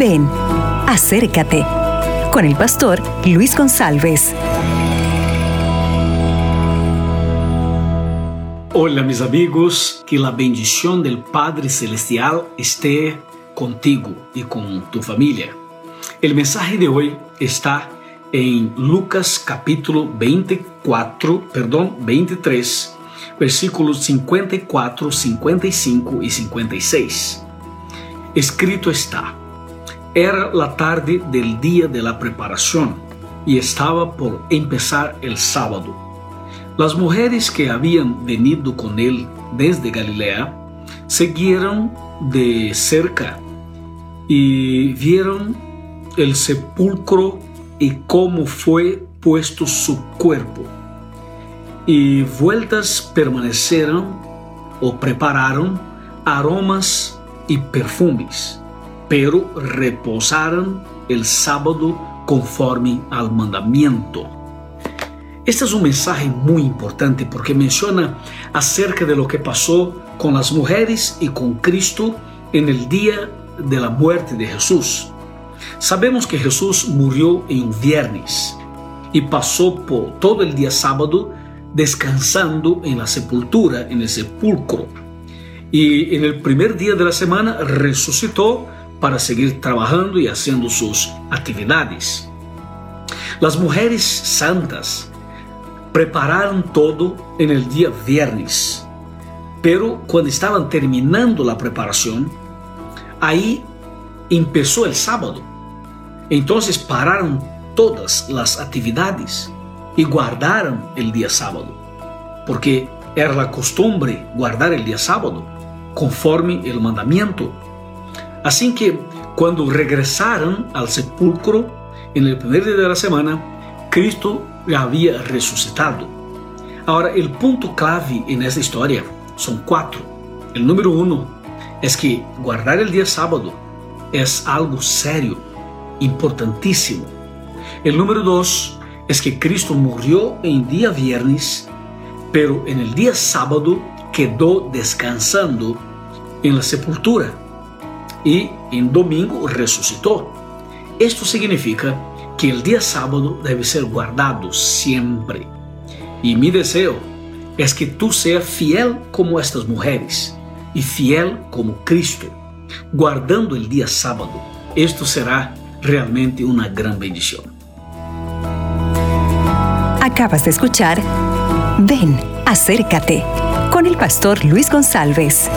Ven, acércate con el pastor Luis González. Hola mis amigos, que la bendición del Padre Celestial esté contigo y con tu familia. El mensaje de hoy está en Lucas capítulo 24, perdón, 23, versículos 54, 55 y 56. Escrito está, era la tarde del día de la preparación y estaba por empezar el sábado. Las mujeres que habían venido con él desde Galilea siguieron de cerca y vieron el sepulcro y cómo fue puesto su cuerpo. Y vueltas permanecieron o prepararon aromas y perfumes, pero reposaron el sábado conforme al mandamiento. Este es un mensaje muy importante porque menciona acerca de lo que pasó con las mujeres y con Cristo en el día de la muerte de Jesús. Sabemos que Jesús murió en un viernes y pasó por todo el día sábado descansando en la sepultura, en el sepulcro. Y en el primer día de la semana resucitó para seguir trabajando y haciendo sus actividades. Las mujeres santas prepararon todo en el día viernes, pero cuando estaban terminando la preparación, ahí empezó el sábado. Entonces pararon todas las actividades y guardaron el día sábado, porque era la costumbre guardar el día sábado, conforme el mandamiento. Así que cuando regresaron al sepulcro en el primer día de la semana, Cristo había resucitado. Ahora, el punto clave en esta historia son cuatro. El número uno es que guardar el día sábado es algo serio, importantísimo. El número dos es que Cristo murió en día viernes, pero en el día sábado quedó descansando en la sepultura y en domingo resucitó. Esto significa que el día sábado debe ser guardado siempre. Y mi deseo es que tú seas fiel como estas mujeres y fiel como Cristo guardando el día sábado. Esto será realmente una gran bendición. Acabas de escuchar Ven, acércate con el pastor Luis González.